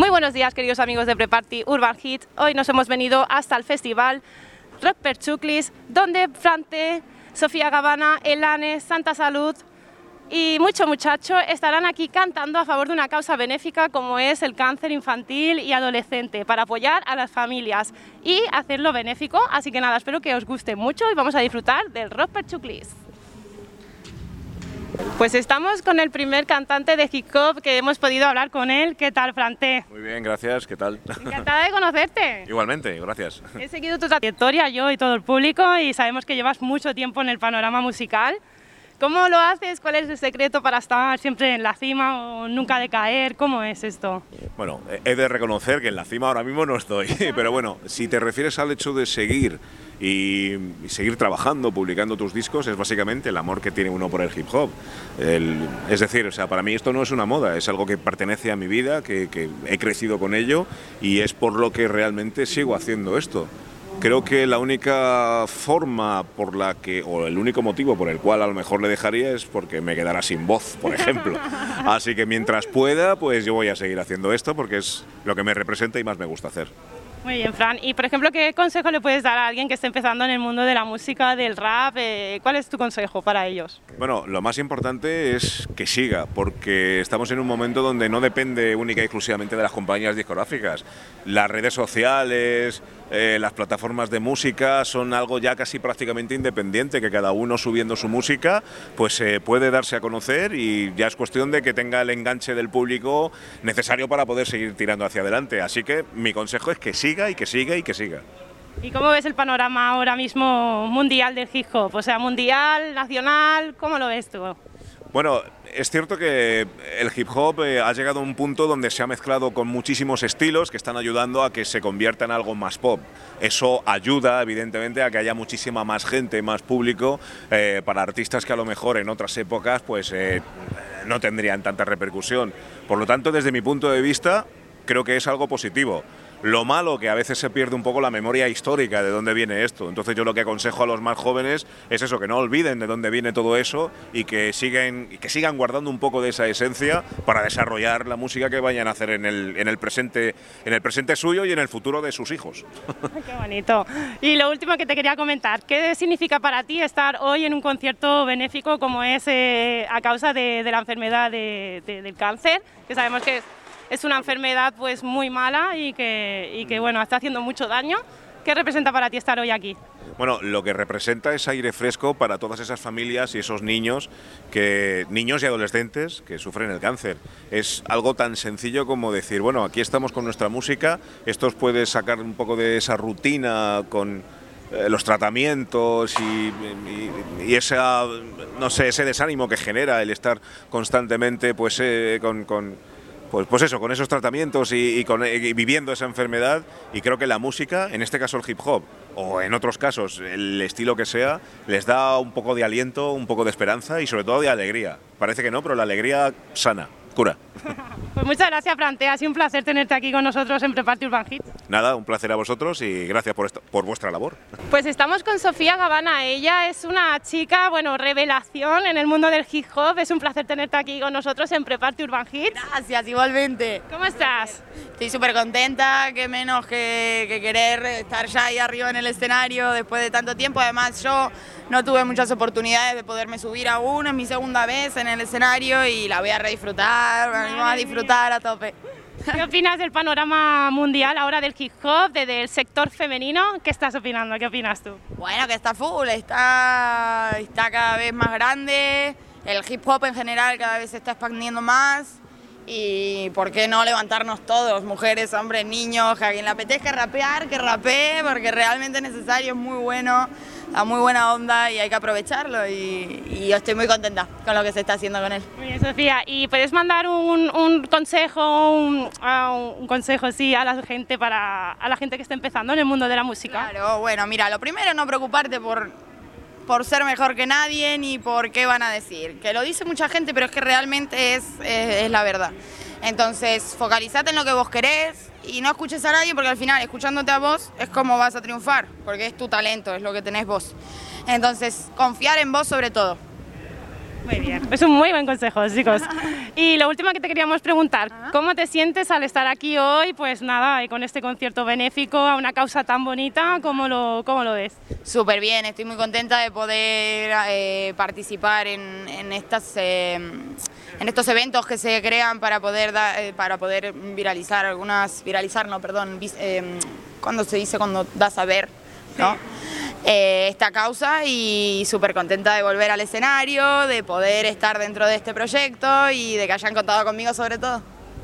Muy buenos días, queridos amigos de Preparty Urban Hit. Hoy nos hemos venido hasta el festival Rock per Chuclis, donde Frante, Sofía Gavana, Elane, Santa Salud y mucho muchacho estarán aquí cantando a favor de una causa benéfica como es el cáncer infantil y adolescente, para apoyar a las familias y hacerlo benéfico. Así que nada, espero que os guste mucho y vamos a disfrutar del Rock per Chuclis. Pues estamos con el primer cantante de hip hop que hemos podido hablar con él. ¿Qué tal, Frante? Muy bien, gracias. ¿Qué tal? Encantada de conocerte. Igualmente, gracias. He seguido tu trayectoria, yo y todo el público, y sabemos que llevas mucho tiempo en el panorama musical. ¿Cómo lo haces? ¿Cuál es el secreto para estar siempre en la cima o nunca decaer? ¿Cómo es esto? Bueno, he de reconocer que en la cima ahora mismo no estoy, pero bueno, si te refieres al hecho de seguir y, seguir trabajando, publicando tus discos, es básicamente el amor que tiene uno por el hip hop. es decir, o sea, para mí esto no es una moda, es algo que pertenece a mi vida, que he crecido con ello y es por lo que realmente sigo haciendo esto. Creo que la única forma por la que, o el único motivo por el cual a lo mejor le dejaría es porque me quedara sin voz, por ejemplo. Así que mientras pueda, pues yo voy a seguir haciendo esto porque es lo que me representa y más me gusta hacer. Muy bien, Fran. Y por ejemplo, ¿qué consejo le puedes dar a alguien que esté empezando en el mundo de la música, del rap? Eh, ¿Cuál es tu consejo para ellos? Bueno, lo más importante es que siga, porque estamos en un momento donde no depende única y exclusivamente de las compañías discográficas. Las redes sociales, eh, las plataformas de música son algo ya casi prácticamente independiente, que cada uno subiendo su música pues eh, puede darse a conocer y ya es cuestión de que tenga el enganche del público necesario para poder seguir tirando hacia adelante. Así que mi consejo es que siga y que siga y que siga. ¿Y cómo ves el panorama ahora mismo mundial del hip hop? O sea, mundial, nacional, ¿cómo lo ves tú? Bueno, es cierto que el hip hop eh, ha llegado a un punto donde se ha mezclado con muchísimos estilos que están ayudando a que se convierta en algo más pop. Eso ayuda, evidentemente, a que haya muchísima más gente, más público, eh, para artistas que a lo mejor en otras épocas pues, eh, no tendrían tanta repercusión. Por lo tanto, desde mi punto de vista, creo que es algo positivo. Lo malo que a veces se pierde un poco la memoria histórica de dónde viene esto. Entonces yo lo que aconsejo a los más jóvenes es eso, que no olviden de dónde viene todo eso y que siguen, que sigan guardando un poco de esa esencia para desarrollar la música que vayan a hacer en el, en el, presente, en el presente suyo y en el futuro de sus hijos. Qué bonito. Y lo último que te quería comentar, ¿qué significa para ti estar hoy en un concierto benéfico como es eh, a causa de, la enfermedad del cáncer? Que sabemos que una enfermedad pues muy mala y que, y que bueno, está haciendo mucho daño. ¿Qué representa para ti estar hoy aquí? Bueno, lo que representa es aire fresco para todas esas familias y esos niños, que, niños y adolescentes que sufren el cáncer. Es algo tan sencillo como decir, bueno, aquí estamos con nuestra música, esto os puede sacar un poco de esa rutina con eh, los tratamientos y, y, esa, no sé, ese desánimo que genera el estar constantemente pues, eh, con pues, pues eso, con esos tratamientos y, con, viviendo esa enfermedad. Y creo que la música, en este caso el hip hop, o en otros casos el estilo que sea, les da un poco de aliento, un poco de esperanza y sobre todo de alegría. Parece que no, pero la alegría sana, cura. Pues muchas gracias, Frante. Ha sido un placer tenerte aquí con nosotros en Preparte Urban Hit. Nada, un placer a vosotros y gracias por, esto, por vuestra labor. Pues estamos con Sofía Gavana. Ella es una chica, bueno, revelación en el mundo del hip hop. Es un placer tenerte aquí con nosotros en Preparte Urban Hit. Gracias, igualmente. ¿Cómo estás? Estoy súper contenta, que menos que, que querer estar ya ahí arriba en el escenario después de tanto tiempo. Además, yo no tuve muchas oportunidades de poderme subir aún, es mi segunda vez en el escenario y la voy a redisfrutar, vamos a disfrutar a tope. ¿Qué opinas del panorama mundial ahora del hip hop, del sector femenino? ¿Qué estás opinando? ¿Qué opinas tú? Bueno, que está full, está, está cada vez más grande, el hip hop en general cada vez se está expandiendo más y por qué no levantarnos todos, mujeres, hombres, niños, a quien le apetezca rapear, que rapee, porque realmente es necesario, es muy bueno a muy buena onda y hay que aprovecharlo y, yo estoy muy contenta con lo que se está haciendo con él. Muy bien, Sofía, ¿y puedes mandar un, consejo, un, consejo sí, a la gente para a la gente que está empezando en el mundo de la música? Claro, bueno, mira, lo primero no preocuparte por por ser mejor que nadie ni por qué van a decir, que lo dice mucha gente, pero es que realmente es, es, es la verdad. Entonces, focalizate en lo que vos querés, y no escuches a nadie porque al final escuchándote a vos es como vas a triunfar, porque es tu talento, es lo que tenés vos. Entonces, confiar en vos sobre todo. Muy bien, es un muy buen consejo, chicos. Y lo último que te queríamos preguntar, ¿cómo te sientes al estar aquí hoy? Pues nada, y con este concierto benéfico a una causa tan bonita, ¿cómo lo, cómo lo ves? Súper bien, estoy muy contenta de poder eh, participar en, en estas... eh, en estos eventos que se crean para poder da- eh, para poder viralizar algunas viralizar no perdón vis- eh, cuando se dice cuando das a ver no Eh, esta causa y súper contenta de volver al escenario de poder estar dentro de este proyecto y de que hayan contado conmigo sobre todo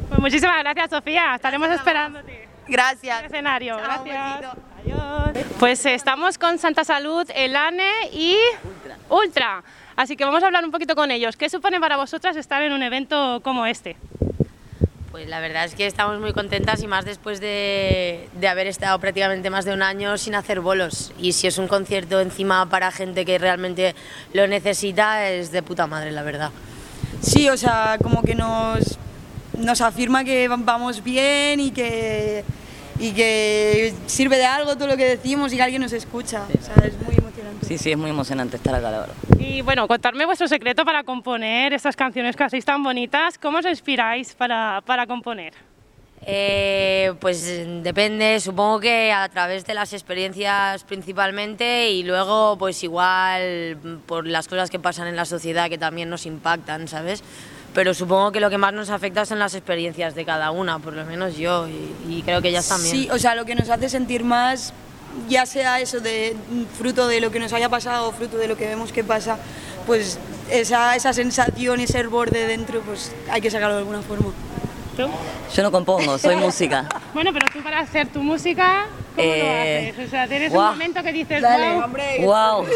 Pues muchísimas gracias, Sofía. Estaremos esperándote. gracias el escenario. Chao, Gracias. Adiós. Pues eh, estamos con Santa Salud, Elane y Ultra. Así que vamos a hablar un poquito con ellos. ¿Qué supone para vosotras estar en un evento como este? Pues la verdad es que estamos muy contentas y más después de, de haber estado prácticamente más de un año sin hacer bolos. Y si es un concierto encima para gente que realmente lo necesita, es de puta madre, la verdad. Sí, o sea, como que nos, nos afirma que va- vamos bien y que, y que sirve de algo todo lo que decimos y que alguien nos escucha. O sea, es muy emocionante. Sí, sí, es muy emocionante estar acá, la verdad. Y bueno, contarme vuestro secreto para componer estas canciones que hacéis tan bonitas. ¿Cómo os inspiráis para, para componer? Eh, pues depende, supongo que a través de las experiencias principalmente y luego pues igual por las cosas que pasan en la sociedad que también nos impactan, ¿sabes? Pero supongo que lo que más nos afecta son las experiencias de cada una, por lo menos yo y, y creo que ellas también. Sí, o sea, lo que nos hace sentir más, ya sea eso de mm, fruto de lo que nos haya pasado o fruto de lo que vemos que pasa, pues esa, esa sensación, ese hervor de dentro, pues hay que sacarlo de alguna forma. ¿Tú? Yo no compongo, soy música. Bueno, pero tú para hacer tu música, ¿cómo Eh, lo haces? O sea, tienes guau. un momento que dices, Dale, wow, hombre. ¡Wow!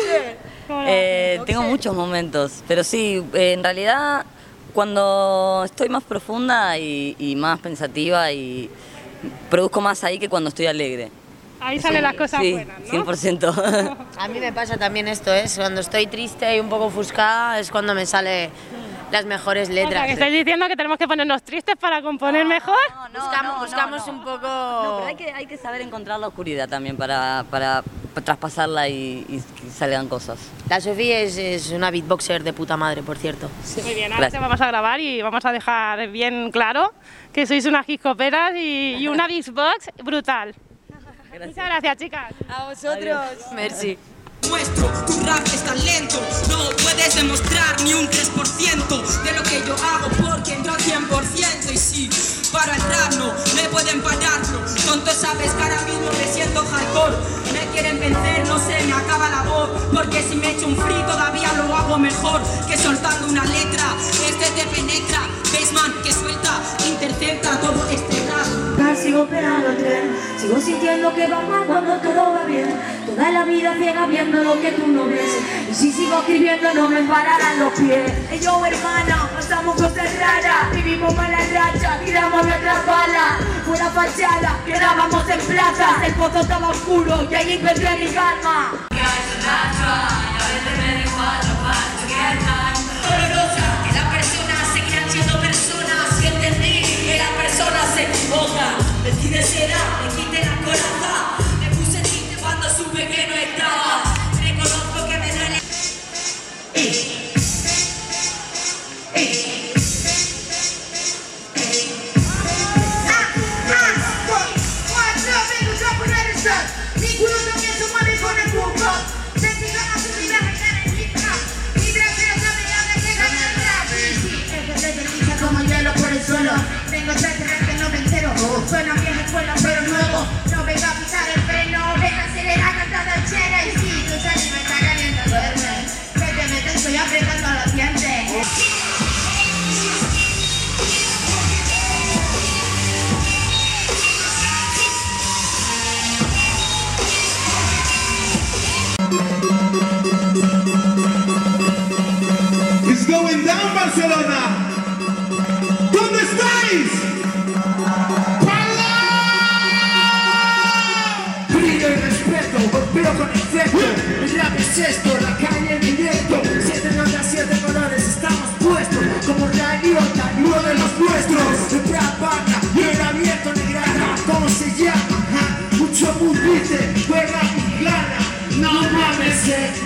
¿cómo lo Eh, tengo muchos momentos, pero sí, eh, en realidad cuando estoy más profunda y, y más pensativa y produzco más ahí que cuando estoy alegre. Ahí salen las cosas sí, buenas, ¿no? 100%. A mí me pasa también esto, ¿eh? Cuando estoy triste y un poco ofuscada es cuando me salen las mejores O sea, letras. que estáis diciendo que tenemos que ponernos tristes para componer mejor. buscamos buscamos un poco... No, pero hay que, hay que saber encontrar la oscuridad también para, para traspasarla y, y que salgan cosas. La Sofía es, es una beatboxer de puta madre, por cierto. Muy bien, ahora Gracias. te vamos a grabar y vamos a dejar bien claro que sois unas hip-hoperas y, y una beatbox brutal. Muchas gracias, chicas. A vosotros. Merci. Muestro, tu rap es talento, no puedes demostrar ni un 3% de lo que yo hago porque yo 100% y sí, para el rap no me pueden pararlo, tonto sabes que ahora mismo me siento hardcore, me quieren vencer, no se me acaba la voz, porque si me echo un free todavía lo hago mejor que soltando una letra, este te penetra, bassman que suelta, intercepta todo este rap. Sigo esperando el tren, sigo sintiendo que va mal cuando todo va bien. Toda la vida ciega viendo lo que tú no ves. Y si sigo escribiendo no me pararán los pies. Ey, yo hermana, pasamos cosas raras, vivimos mala racha, tiramos nuestras balas. Fue la fachada, quedábamos en plaza, el pozo estaba oscuro y ahí encontré mi calma.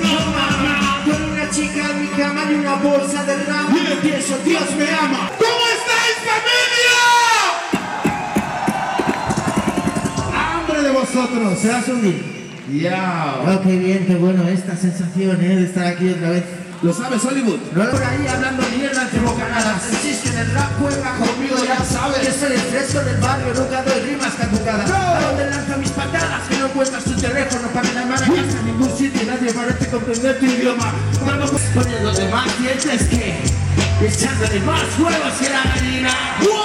No no mames. Con una chica en mi cama y una bolsa de rama. Y pienso, Dios me ama. ¿Cómo estáis, familia? Hambre de vosotros, se va a subir. Ya. Oh, qué bien, qué bueno esta sensación, ¿eh? De estar aquí otra vez. ¿Lo sabes, Hollywood? No por ahí hablando mierda entre bocanadas. El chiste en el rap juega conmigo, ya sabes. Que soy el fresco del barrio, nunca doy rimas caducadas. ¿A dónde lanzo mis patadas? Que no encuentras tu teléfono para que la mano comprender tu idioma. Con los demás clientes que echándole más huevos que la gallina.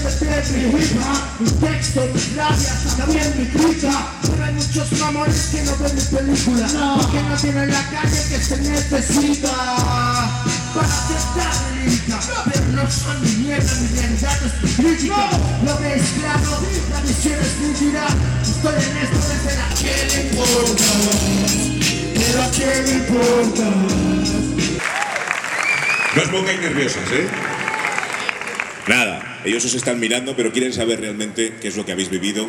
Echándose mi hip hop, mi texto, mis rabias, también mi grita. Pero hay muchos mamones que no ven mi película porque no tienen la calle que se necesita para aceptar lírica. Pero no son mi mierda, mi realidad es mi crítica. Lo ves claro, la misión es nítida. Estoy en esto desde la que le importa. Pero a quién le importa. No os pongáis nerviosas, ¿eh? Nada, ellos os están mirando, pero quieren saber realmente qué es lo que habéis vivido,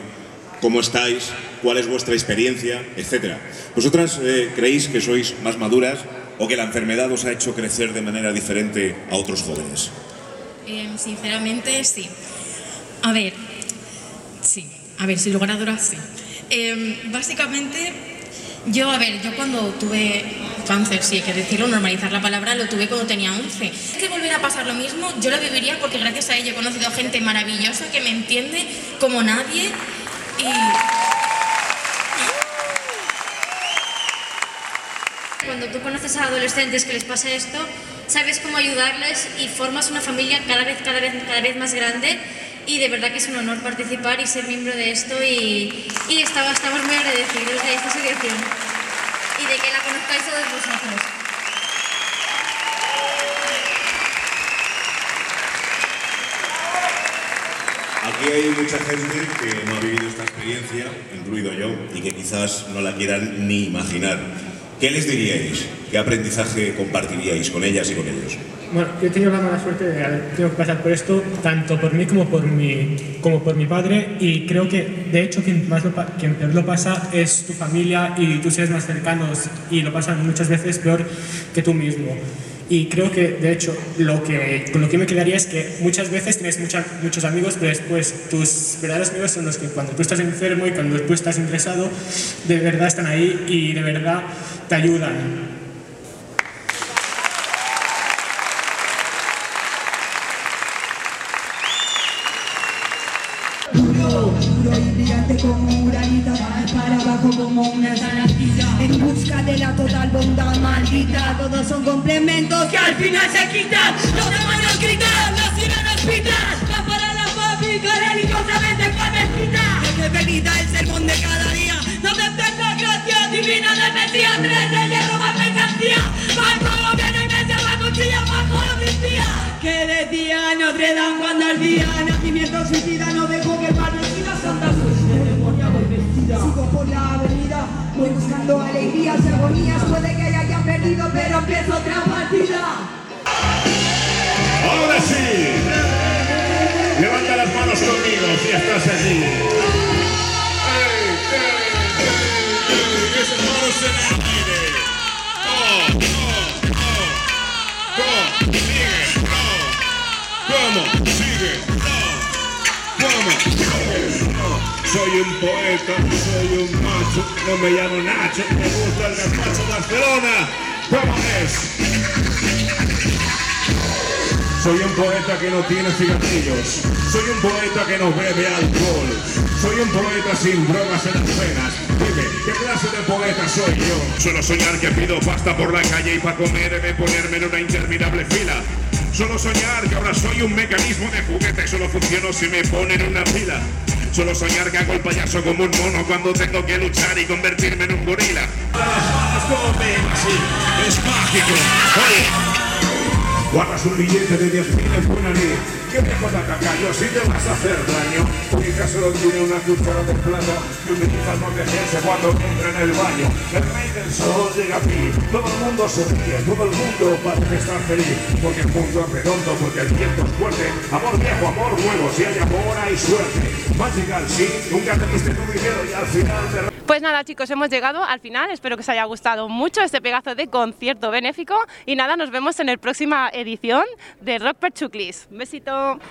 cómo estáis, cuál es vuestra experiencia, etc. ¿Vosotras eh, creéis que sois más maduras o que la enfermedad os ha hecho crecer de manera diferente a otros jóvenes? Em, sinceramente, sí. A ver, sí. A ver, sin lugar a dudas, sí. Em, básicamente, yo, a ver, yo cuando tuve cáncer, sí, hay que decirlo, normalizar la palabra, lo tuve cuando tenía 11. Es que volver a pasar lo mismo, yo lo viviría porque gracias a ello he conocido gente maravillosa que me entiende como nadie y... Cuando tú conoces a adolescentes que les pasa esto, sabes cómo ayudarles y formas una familia cada vez, cada vez, cada vez más grande. Y de verdad que es un honor participar y ser miembro de esto y, y estamos, estamos muy agradecidos de esta asociación Aquí hay mucha gente que no ha vivido esta experiencia, incluido yo, y que quizás no la quieran ni imaginar. ¿Qué les diríais? ¿Qué aprendizaje compartiríais con ellas y con ellos? Bueno, yo he tenido la mala suerte de haber tenido que pasar por esto, tanto por mí como por mi, como por mi padre, y creo que, de hecho, quien, más lo, quien peor lo pasa es tu familia y tus seres más cercanos, y lo pasan muchas veces peor que tú mismo. Y creo que, de hecho, lo que, con lo que me quedaría es que muchas veces tienes mucha- muchos amigos, pero después tus verdaderos amigos son los que cuando tú estás enfermo y cuando tú estás ingresado, de verdad están ahí y de verdad te ayudan. Se quitan. Los demonios gritan, las sirenas pitan, la para la fábrica religiosamente padecida. Es venida el sermón de cada día, donde tenga gracia divina de Mesías, tres de hierro más mercancía. Más todo viene y me cierra la cuchilla la amnistía. Que decía Notre Dame cuando al día nacimiento suicida no dejo que el decida Santa Suicida voy Sigo por la avenida, voy buscando alegrías y agonías Puede que haya ya perdido pero empiezo otra partida Ahora sí. Levanta las manos conmigo si estás allí. Esas manos en el. Oh, oh, oh. Sigue. No. Sigue. No. ¿Cómo? Sigue. Soy un poeta, soy un macho, no me llamo Nacho, me gusta el gazpacho Barcelona. ¿Cómo es? Soy un poeta que no tiene cigarrillos, soy un poeta que no bebe alcohol, Soy un poeta sin drogas en las venas. Dime, ¿qué clase de poeta soy yo? Solo soñar que pido pasta por la calle y para comer he de ponerme en una interminable fila. Solo soñar que ahora soy un mecanismo de juguete, solo funciono si me ponen una pila. Solo soñar que hago el payaso como un mono cuando tengo que luchar y convertirme en un gorila. Las manos comen así, es mágico. Oye. Guardas un billete de 10 mil en buena ley. ¿Qué te joda cacayo si te vas a hacer daño? Mi solo tiene una cuchara de plata y utiliza no quejarse cuando entra en el baño. El rey del sol llega aquí, todo el mundo se ríe, todo el mundo parece estar feliz. Porque el mundo es redondo, porque el viento es fuerte. Amor viejo, amor nuevo, si hay amor hay suerte. Magical, sí, nunca te diste tu dinero y al final te... Pues nada chicos, hemos llegado al final, espero que os haya gustado mucho este pedazo de concierto benéfico y nada, nos vemos en la próxima edición de Rock per Chuclis. Besito.